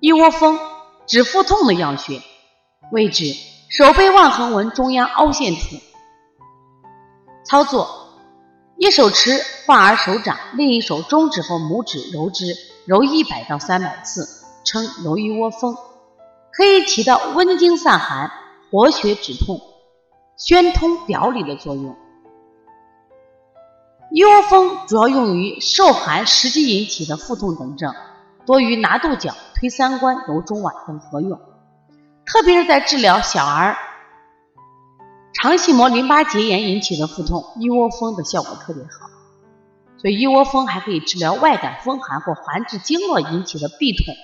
一窝蜂指腹痛的药穴，位置手背腕横纹中央凹陷处。操作：一手持患儿手掌，另一手中指和拇指揉之，揉一百到三百次，称揉一窝蜂，可以起到温经散寒、活血止痛、宣通表里的作用。一窝蜂主要用于受寒湿积引起的腹痛等症，多于拿肚角、推三关、揉中脘等合用。特别是在治疗小儿肠系膜淋巴结炎引起的腹痛，一窝蜂的效果特别好。所以一窝蜂还可以治疗外感风寒或寒滞经络引起的痹痛。